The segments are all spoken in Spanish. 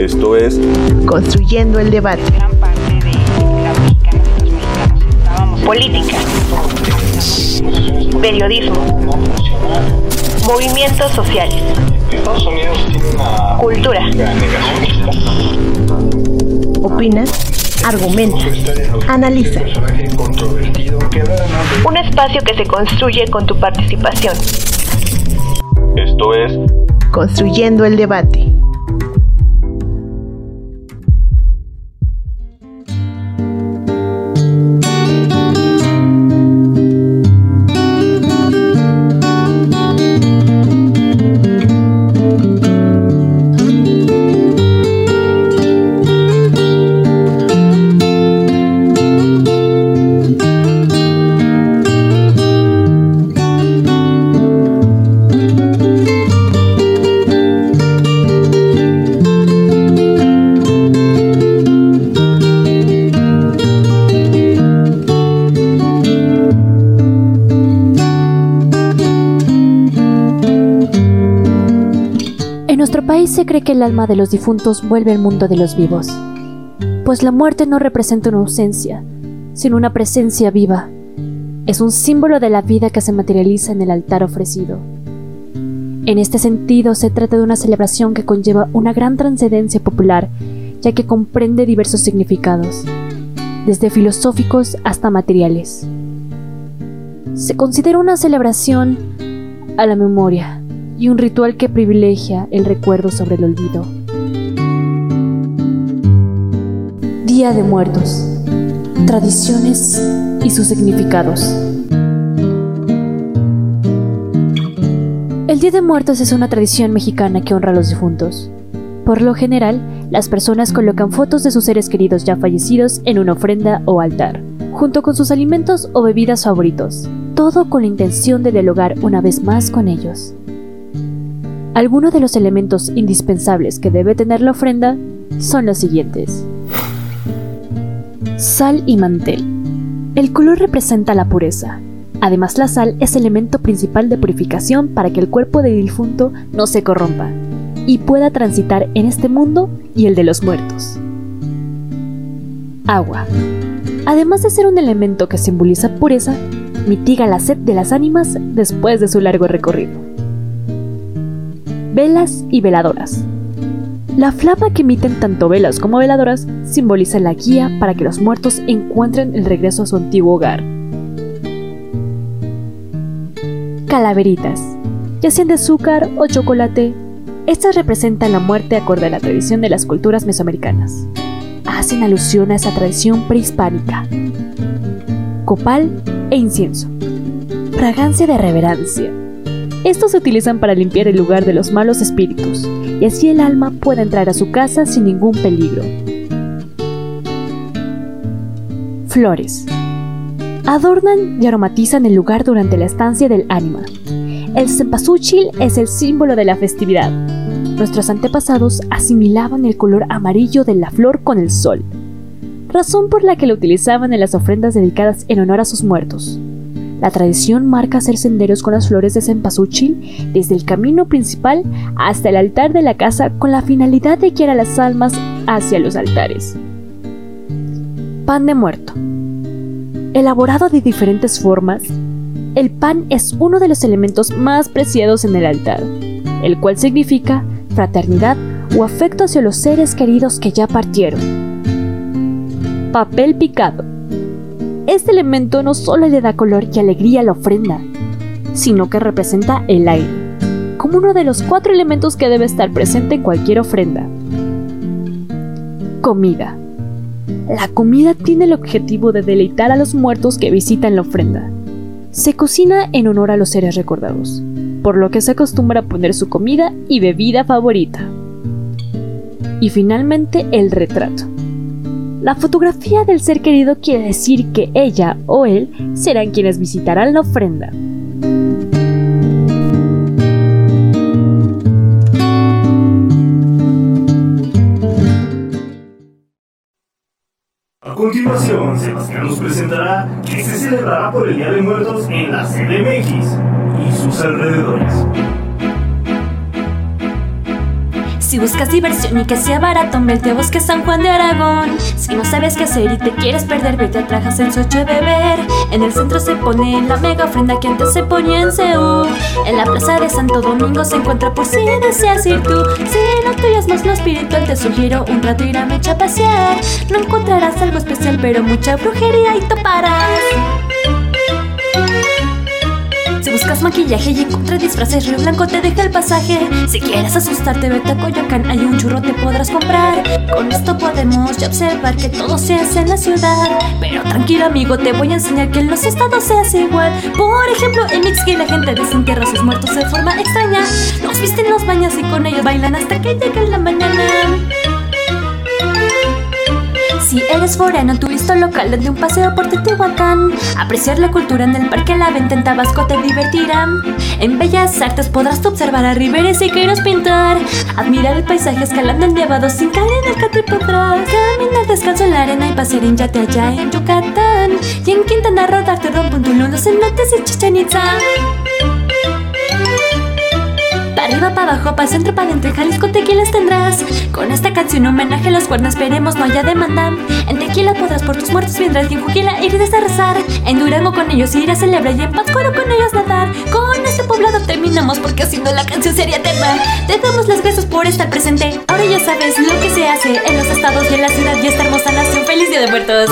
Esto es Construyendo el debate. gran parte de la mexicana de los mexicanos estábamos política, periodismo, movimientos sociales, Estados Unidos tiene una cultura, negacionista. Opina, argumenta, analiza. un espacio que se construye con tu participación. Esto es Construyendo el debate. Nuestro país se cree que el alma de los difuntos vuelve al mundo de los vivos, pues la muerte no representa una ausencia, sino una presencia viva. Es un símbolo de la vida que se materializa en el altar ofrecido. En este sentido, se trata de una celebración que conlleva una gran trascendencia popular, ya que comprende diversos significados, desde filosóficos hasta materiales. Se considera una celebración a la memoria y un ritual que privilegia el recuerdo sobre el olvido. Día de Muertos. Tradiciones y sus significados. El Día de Muertos es una tradición mexicana que honra a los difuntos. Por lo general, las personas colocan fotos de sus seres queridos ya fallecidos en una ofrenda o altar, junto con sus alimentos o bebidas favoritos, todo con la intención de dialogar una vez más con ellos. Algunos de los elementos indispensables que debe tener la ofrenda son los siguientes. Sal y mantel. El color representa la pureza. Además, la sal es elemento principal de purificación para que el cuerpo del difunto no se corrompa y pueda transitar en este mundo y el de los muertos. Agua. Además de ser un elemento que simboliza pureza, mitiga la sed de las ánimas después de su largo recorrido. Velas y veladoras. La flama que emiten tanto velas como veladoras simboliza la guía para que los muertos encuentren el regreso a su antiguo hogar. Calaveritas, ya sean de azúcar o chocolate, estas representan la muerte acorde a la tradición de las culturas mesoamericanas. Hacen alusión a esa tradición prehispánica. Copal e incienso. Fragancia de reverencia. Estos se utilizan para limpiar el lugar de los malos espíritus, y así el alma puede entrar a su casa sin ningún peligro. Flores. Adornan y aromatizan el lugar durante la estancia del ánima. El cempasúchil es el símbolo de la festividad. Nuestros antepasados asimilaban el color amarillo de la flor con el sol, razón por la que lo utilizaban en las ofrendas dedicadas en honor a sus muertos. La tradición marca hacer senderos con las flores de cempasúchil desde el camino principal hasta el altar de la casa con la finalidad de guiar a las almas hacia los altares. Pan de muerto. Elaborado de diferentes formas, el pan es uno de los elementos más preciados en el altar, el cual significa fraternidad o afecto hacia los seres queridos que ya partieron. Papel picado. Este elemento no solo le da color y alegría a la ofrenda, sino que representa el aire, como uno de los cuatro elementos que debe estar presente en cualquier ofrenda. Comida. La comida tiene el objetivo de deleitar a los muertos que visitan la ofrenda. Se cocina en honor a los seres recordados, por lo que se acostumbra a poner su comida y bebida favorita. Y finalmente el retrato. La fotografía del ser querido quiere decir que ella o él serán quienes visitarán la ofrenda. A continuación, Sebastián nos presentará que se celebrará por el Día de Muertos en la CDMX y sus alrededores. Si buscas diversión y que sea barato, vete a Bosque San Juan de Aragón. Si no sabes qué hacer y te quieres perder, vete a Trajas en Soche beber. En el centro se pone la mega ofrenda que antes se ponía en Seúl. En la plaza de Santo Domingo se encuentra por si deseas ir tú. Si no tuyas más lo espiritual, te sugiero un rato ir a Mecha a pasear. No encontrarás algo especial, pero mucha brujería y toparás. Si buscas maquillaje y encuentras disfraces, Río Blanco te deja el pasaje. Si quieres asustarte, vete a Coyoacán, hay un churro te podrás comprar. Con esto podemos ya observar que todo se hace en la ciudad. Pero tranquilo amigo, te voy a enseñar que en los estados se hace igual. Por ejemplo, en Mixqui la gente desentierra sus muertos de forma extraña. Los visten los baños y con ellos bailan hasta que llega la mañana. Si eres forano, turista local, de un paseo por Teotihuacán. Apreciar la cultura en el Parque La Venta en Tabasco te divertirá. En Bellas Artes podrás observar a Rivera y quieres pintar. Admirar el paisaje escalando el nevado sin caer en el. Caminar descalzo en la arena y pasear en yate allá en Yucatán. Y en Quintana Roo darte rompo un tulum, y Chichen Itza. Arriba, para abajo, para centro, para adentro, en Jalisco tequilas tendrás. Con esta canción homenaje a los cuernos, esperemos no haya demanda. En tequila podrás por tus muertos vendrás y en Juquila irás a rezar. En Durango con ellos ir a celebrar y en Pátzcuaro con ellos nadar. Con este poblado terminamos porque haciendo la canción sería eterna. Te damos las gracias por estar presente. Ahora ya sabes lo que se hace en los estados y en la ciudad y esta hermosa nación. ¡Feliz Día de Muertos!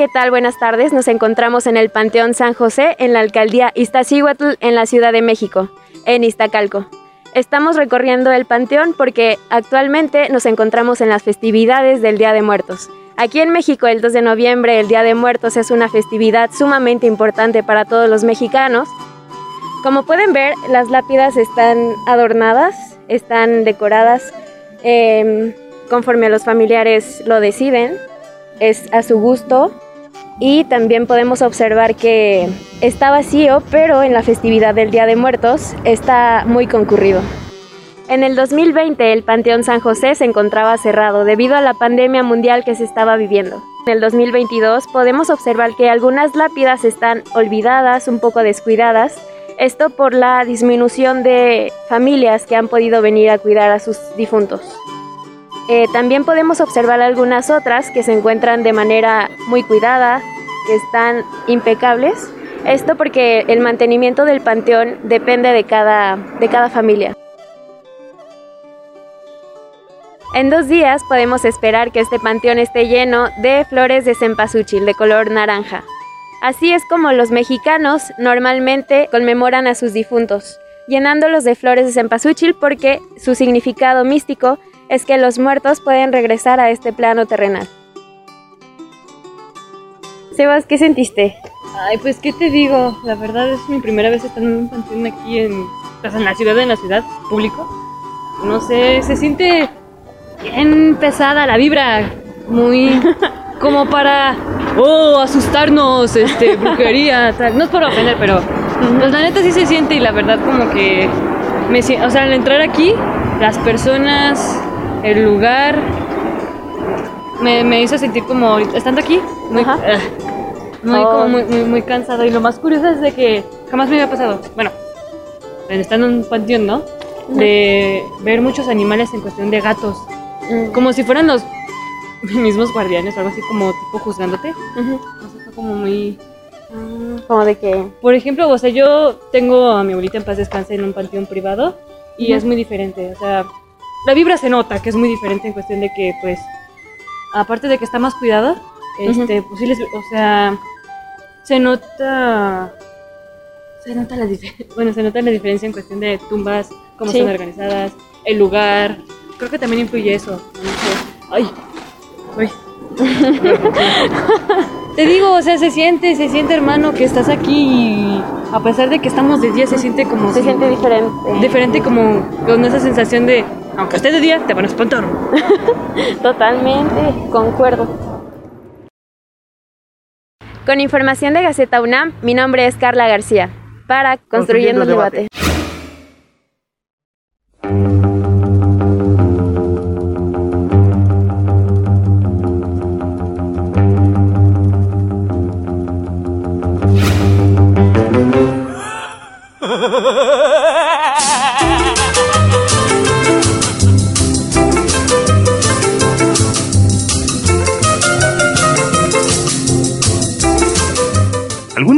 ¿Qué tal? Buenas tardes. Nos encontramos en el Panteón San José, en la alcaldía Iztaccíhuatl, en la Ciudad de México, en Iztacalco. Estamos recorriendo el panteón porque actualmente nos encontramos en las festividades del Día de Muertos. Aquí en México, el 2 de noviembre, el Día de Muertos es una festividad sumamente importante para todos los mexicanos. Como pueden ver, las lápidas están adornadas, están decoradas eh, conforme los familiares lo deciden es a su gusto y también podemos observar que está vacío, pero en la festividad del Día de Muertos está muy concurrido. En el 2020 el Panteón San José se encontraba cerrado debido a la pandemia mundial que se estaba viviendo. En el 2022 podemos observar que algunas lápidas están olvidadas, un poco descuidadas, esto por la disminución de familias que han podido venir a cuidar a sus difuntos. Eh, también podemos observar algunas otras que se encuentran de manera muy cuidada, que están impecables. Esto porque el mantenimiento del panteón depende de cada, de cada familia. En dos días podemos esperar que este panteón esté lleno de flores de cempasúchil de color naranja. Así es como los mexicanos normalmente conmemoran a sus difuntos, llenándolos de flores de cempasúchil porque su significado místico es que los muertos pueden regresar a este plano terrenal. Sebas, ¿qué sentiste? Ay, pues qué te digo, la verdad es mi primera vez estando en un panteón aquí en, pues, en la ciudad, en la ciudad, público. No sé, se siente bien pesada la vibra, muy como para, oh, asustarnos, este, brujería, tal. No es por ofender, pero pues la neta sí se siente y la verdad como que, me, o sea, al entrar aquí, las personas, el lugar, me, me hizo sentir como, estando aquí, muy, Ajá. ah, muy, Oh. como muy, muy, muy cansado. Y lo más curioso es de que jamás me había pasado, bueno, estando en un panteón, ¿no? De ver muchos animales en cuestión de gatos, Mm, como si fueran los mismos guardianes o algo así como tipo juzgándote. ujú. O sea, fue como muy... Como de que... Por ejemplo, o sea, yo tengo a mi abuelita en paz descanse en un panteón privado y es muy diferente, o sea, la vibra se nota que es muy diferente en cuestión de que, pues, aparte de que está más cuidado, este, pues sí les, o sea, se nota, se nota la diferencia, bueno, se nota la diferencia en cuestión de tumbas, cómo Sí. están organizadas, el lugar, creo que también influye eso, no ay, ay. Te digo, o sea, se siente, se siente hermano que estás aquí y a pesar de que estamos de día se siente como Se si- siente diferente. diferente como con esa sensación de aunque esté de día te van a espantar. Totalmente, concuerdo. Con información de Gaceta UNAM, mi nombre es Carla García, para Construyendo, el Debate.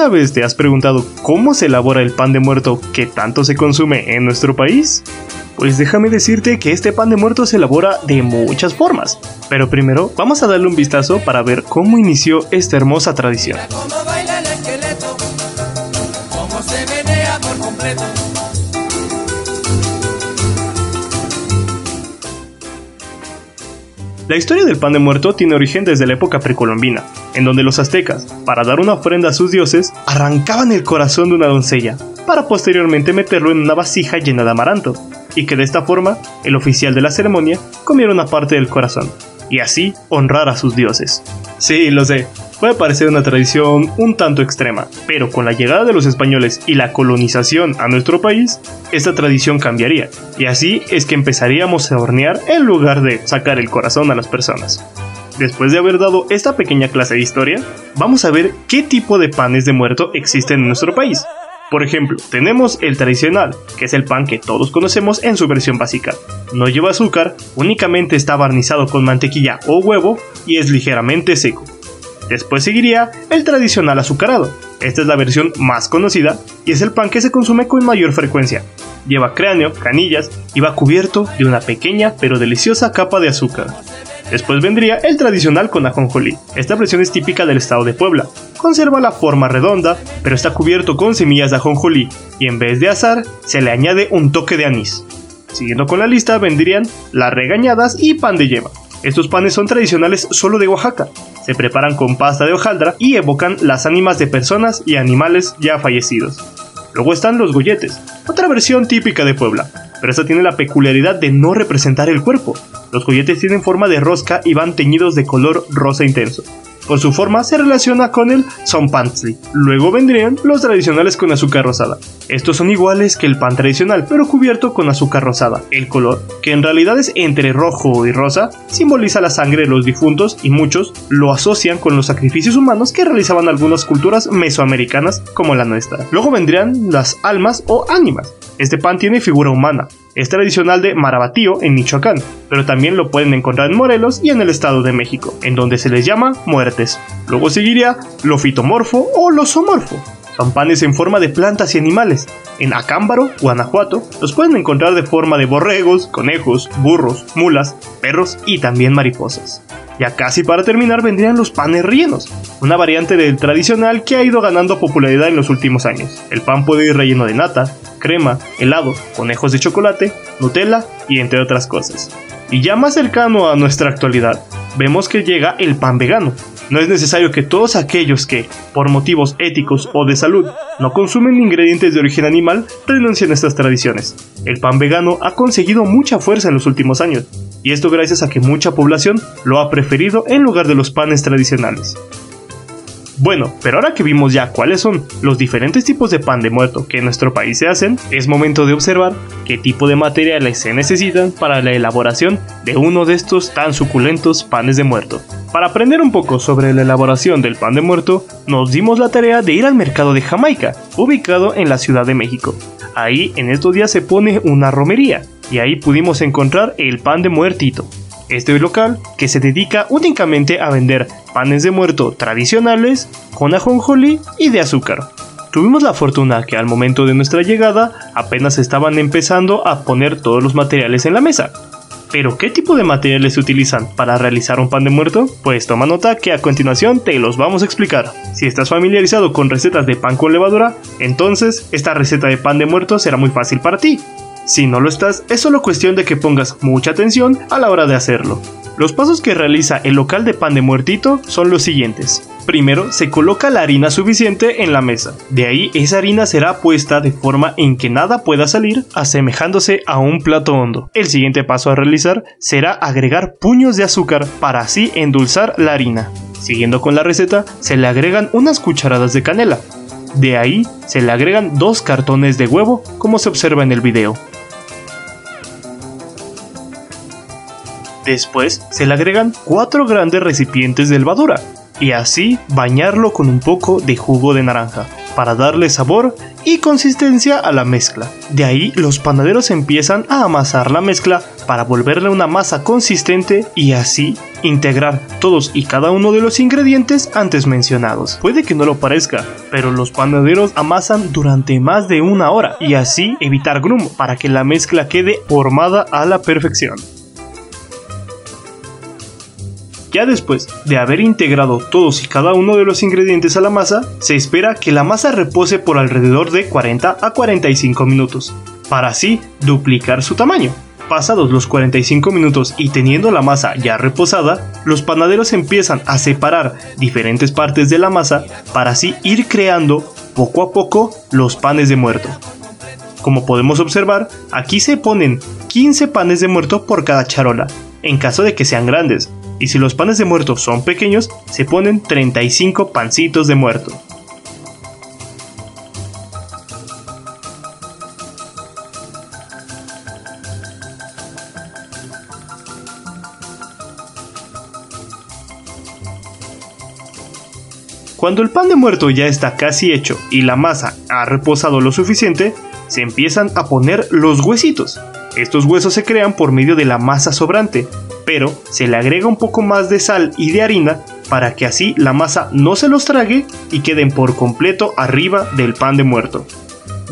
¿Alguna vez te has preguntado cómo se elabora el pan de muerto que tanto se consume en nuestro país? Pues déjame decirte que este pan de muerto se elabora de muchas formas. Pero primero vamos a darle un vistazo para ver cómo inició esta hermosa tradición. La historia del pan de muerto tiene origen desde la época precolombina, en donde los aztecas, para dar una ofrenda a sus dioses, arrancaban el corazón de una doncella, para posteriormente meterlo en una vasija llena de amaranto, y que de esta forma el oficial de la ceremonia comiera una parte del corazón, y así honrar a sus dioses. Sí, lo sé, puede parecer una tradición un tanto extrema, pero con la llegada de los españoles y la colonización a nuestro país, esta tradición cambiaría, y así es que empezaríamos a hornear en lugar de sacar el corazón a las personas. Después de haber dado esta pequeña clase de historia, vamos a ver qué tipo de panes de muerto existen en nuestro país. Por ejemplo, tenemos el tradicional, que es el pan que todos conocemos en su versión básica. No lleva azúcar, únicamente está barnizado con mantequilla o huevo y es ligeramente seco. Después seguiría el tradicional azucarado. Esta es la versión más conocida y es el pan que se consume con mayor frecuencia. Lleva cráneo, canillas y va cubierto de una pequeña pero deliciosa capa de azúcar. Después vendría el tradicional con ajonjolí. Esta versión es típica del estado de Puebla. Conserva la forma redonda, pero está cubierto con semillas de ajonjolí y en vez de azar se le añade un toque de anís. Siguiendo con la lista vendrían las regañadas y pan de yema. Estos panes son tradicionales solo de Oaxaca. Se preparan con pasta de hojaldra y evocan las ánimas de personas y animales ya fallecidos. Luego están los golletes, otra versión típica de Puebla, pero esta tiene la peculiaridad de no representar el cuerpo. Los golletes tienen forma de rosca y van teñidos de color rosa intenso. Por su forma se relaciona con el Zompantli. Luego vendrían los tradicionales con azúcar rosada. Estos son iguales que el pan tradicional, pero cubierto con azúcar rosada. El color, que en realidad es entre rojo y rosa, simboliza la sangre de los difuntos y muchos lo asocian con los sacrificios humanos que realizaban algunas culturas mesoamericanas como la nuestra. Luego vendrían las almas o ánimas. Este pan tiene figura humana. Es tradicional de Marabatío en Michoacán, pero también lo pueden encontrar en Morelos y en el Estado de México, en donde se les llama muertes. Luego seguiría lo fitomorfo o lo zoomorfo. Son panes en forma de plantas y animales. En Acámbaro, Guanajuato, los pueden encontrar de forma de borregos, conejos, burros, mulas, perros y también mariposas. Ya casi para terminar vendrían los panes rellenos, una variante del tradicional que ha ido ganando popularidad en los últimos años. El pan puede ir relleno de nata, crema, helado, conejos de chocolate, Nutella y entre otras cosas. Y ya más cercano a nuestra actualidad, vemos que llega el pan vegano. No es necesario que todos aquellos que, por motivos éticos o de salud, no consumen ingredientes de origen animal renuncien a estas tradiciones. El pan vegano ha conseguido mucha fuerza en los últimos años, y esto gracias a que mucha población lo ha preferido en lugar de los panes tradicionales. Bueno, pero ahora que vimos ya cuáles son los diferentes tipos de pan de muerto que en nuestro país se hacen, es momento de observar qué tipo de materiales se necesitan para la elaboración de uno de estos tan suculentos panes de muerto. Para aprender un poco sobre la elaboración del pan de muerto, nos dimos la tarea de ir al mercado de Jamaica, ubicado en la Ciudad de México. Ahí en estos días se pone una romería, y ahí pudimos encontrar el pan de muertito. Este local, que se dedica únicamente a vender panes de muerto tradicionales, con ajonjolí y de azúcar. Tuvimos la fortuna que al momento de nuestra llegada apenas estaban empezando a poner todos los materiales en la mesa. ¿Pero qué tipo de materiales se utilizan para realizar un pan de muerto? Pues toma nota que a continuación te los vamos a explicar. Si estás familiarizado con recetas de pan con levadura, entonces esta receta de pan de muerto será muy fácil para ti. Si no lo estás, es solo cuestión de que pongas mucha atención a la hora de hacerlo. Los pasos que realiza el local de pan de muertito son los siguientes. Primero, se coloca la harina suficiente en la mesa. De ahí, esa harina será puesta de forma en que nada pueda salir, asemejándose a un plato hondo. El siguiente paso a realizar será agregar puños de azúcar para así endulzar la harina. Siguiendo con la receta, se le agregan unas cucharadas de canela. De ahí, se le agregan dos cartones de huevo, como se observa en el video. Después se le agregan 4 grandes recipientes de levadura y así bañarlo con un poco de jugo de naranja para darle sabor y consistencia a la mezcla. De ahí los panaderos empiezan a amasar la mezcla para volverle una masa consistente y así integrar todos y cada uno de los ingredientes antes mencionados. Puede que no lo parezca, pero los panaderos amasan durante más de una hora y así evitar grumo para que la mezcla quede formada a la perfección. Ya después de haber integrado todos y cada uno de los ingredientes a la masa, se espera que la masa repose por alrededor de 40 a 45 minutos, para así duplicar su tamaño. Pasados los 45 minutos y teniendo la masa ya reposada, los panaderos empiezan a separar diferentes partes de la masa para así ir creando poco a poco los panes de muerto. Como podemos observar, aquí se ponen 15 panes de muerto por cada charola, en caso de que sean grandes, y si los panes de muerto son pequeños, se ponen 35 pancitos de muerto. Cuando el pan de muerto ya está casi hecho y la masa ha reposado lo suficiente, se empiezan a poner los huesitos. Estos huesos se crean por medio de la masa sobrante, pero se le agrega un poco más de sal y de harina para que así la masa no se los trague y queden por completo arriba del pan de muerto.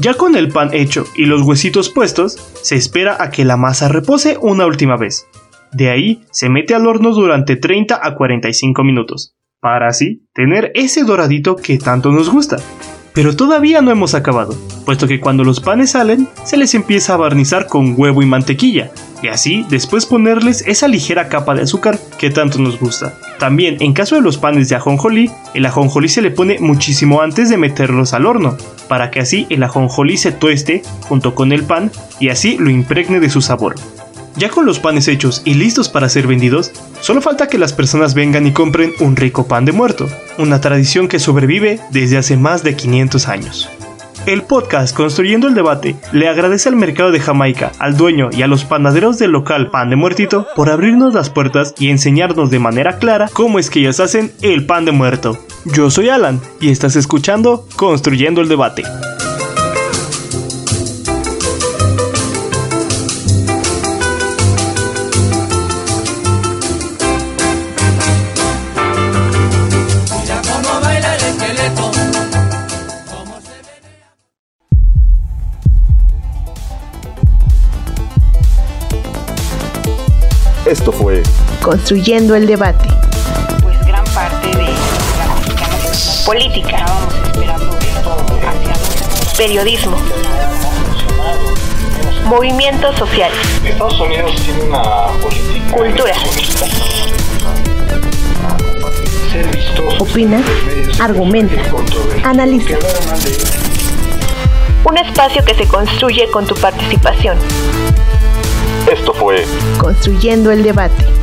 Ya con el pan hecho y los huesitos puestos, se espera a que la masa repose una última vez. De ahí se mete al horno durante 30 a 45 minutos, para así tener ese doradito que tanto nos gusta. Pero todavía no hemos acabado, puesto que cuando los panes salen, se les empieza a barnizar con huevo y mantequilla, y así después ponerles esa ligera capa de azúcar que tanto nos gusta. También en caso de los panes de ajonjolí, el ajonjolí se le pone muchísimo antes de meterlos al horno, para que así el ajonjolí se tueste junto con el pan y así lo impregne de su sabor. Ya con los panes hechos y listos para ser vendidos, solo falta que las personas vengan y compren un rico pan de muerto, una tradición que sobrevive desde hace más de 500 años. El podcast Construyendo el Debate le agradece al mercado de Jamaica, al dueño y a los panaderos del local Pan de Muertito por abrirnos las puertas y enseñarnos de manera clara cómo es que ellos hacen el pan de muerto. Yo soy Alan y estás escuchando Construyendo el Debate. Esto fue Construyendo el debate. Pues gran parte de la política. Estábamos esperando esto hacia Periodismo. Movimientos sociales. Estados Unidos tiene una política. Cultura. Ser vistoso. Opina, argumenta, analiza. Un espacio que se construye con tu participación. Esto fue Construyendo el debate.